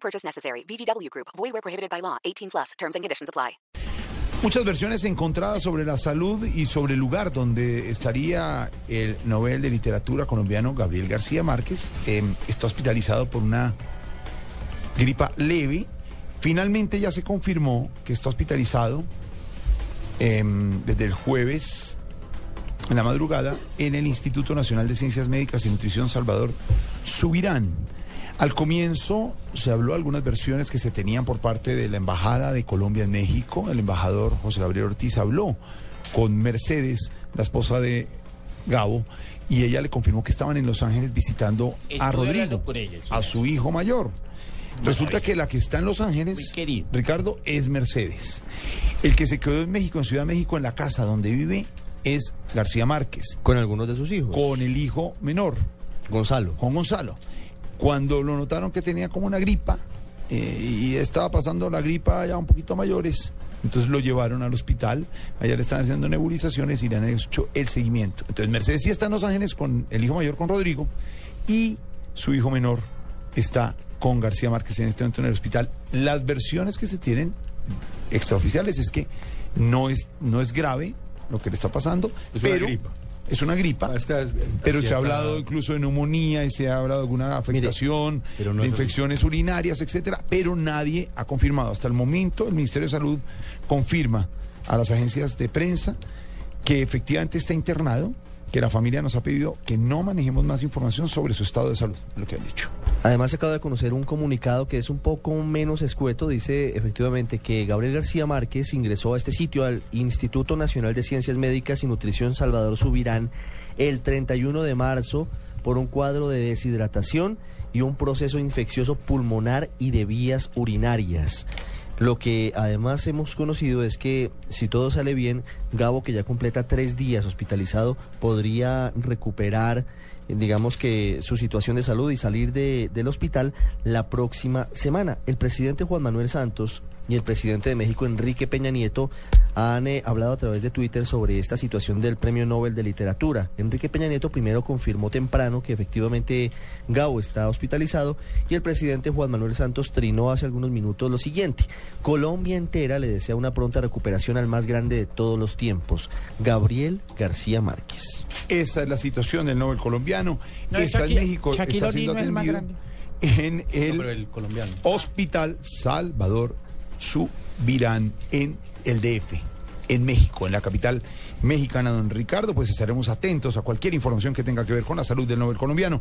Purchase necessary. VGW Group. Void prohibited by law. 18 plus. Terms and conditions apply. Muchas versiones encontradas sobre la salud y sobre el lugar donde estaría el Nobel de Literatura colombiano Gabriel García Márquez. Eh, está hospitalizado por una gripa leve. Finalmente ya se confirmó que está hospitalizado eh, desde el jueves en la madrugada en el Instituto Nacional de Ciencias Médicas y Nutrición Salvador Subirán. Al comienzo se habló de algunas versiones que se tenían por parte de la Embajada de Colombia en México. El embajador José Gabriel Ortiz habló con Mercedes, la esposa de Gabo, y ella le confirmó que estaban en Los Ángeles visitando a Rodrigo, a su hijo mayor. Resulta que la que está en Los Ángeles. Ricardo, es Mercedes. El que se quedó en México, en Ciudad de México, en la casa donde vive, es García Márquez, Con algunos de sus hijos. con el hijo menor, Gonzalo. con Gonzalo. Cuando lo notaron que tenía como una gripa eh, y estaba pasando la gripa ya un poquito mayores, entonces lo llevaron al hospital. Allá le están haciendo nebulizaciones y le han hecho el seguimiento. Entonces Mercedes sí está en Los Ángeles con el hijo mayor, con Rodrigo, y su hijo menor está con García Márquez en este momento en el hospital. Las versiones que se tienen extraoficiales es que no es, no es grave lo que le está pasando, Es una gripa. Es una gripa. Es que es- Pero se ha hablado incluso de neumonía y se ha hablado de alguna afectación, pero no de infecciones urinarias, etcétera, pero nadie ha confirmado. Hasta el momento el Ministerio de Salud confirma a las agencias de prensa que efectivamente está internado, que la familia nos ha pedido que no manejemos más información sobre su estado de salud, lo que han dicho. Además, acaba de conocer un comunicado que es un poco menos escueto. Dice efectivamente que Gabriel García Márquez ingresó a este sitio, al Instituto Nacional de Ciencias Médicas y Nutrición Salvador Subirán, el 31 de marzo por un cuadro de deshidratación y un proceso infeccioso pulmonar y de vías urinarias. Lo que además hemos conocido es que si todo sale bien, Gabo, que ya completa tres días hospitalizado, podría recuperar, digamos que su situación de salud y salir de- del hospital la próxima semana. El presidente Juan Manuel Santos y el presidente de México, Enrique Peña Nieto, han eh, hablado a través de Twitter sobre esta situación del Premio Nobel de Literatura. Enrique Peña Nieto primero confirmó temprano que efectivamente Gabo está hospitalizado y el presidente Juan Manuel Santos trinó hace algunos minutos lo siguiente. Colombia entera le desea una pronta recuperación al más grande de todos los tiempos, Gabriel García Márquez. Esa es la situación del Nobel colombiano. No, está Shakira- en México, Shaquille está siendo atendido en el, No, pero el colombiano. Hospital Salvador Subirán en el DF, en México, en la capital mexicana, don Ricardo. Pues estaremos atentos a cualquier información que tenga que ver con la salud del Nobel colombiano.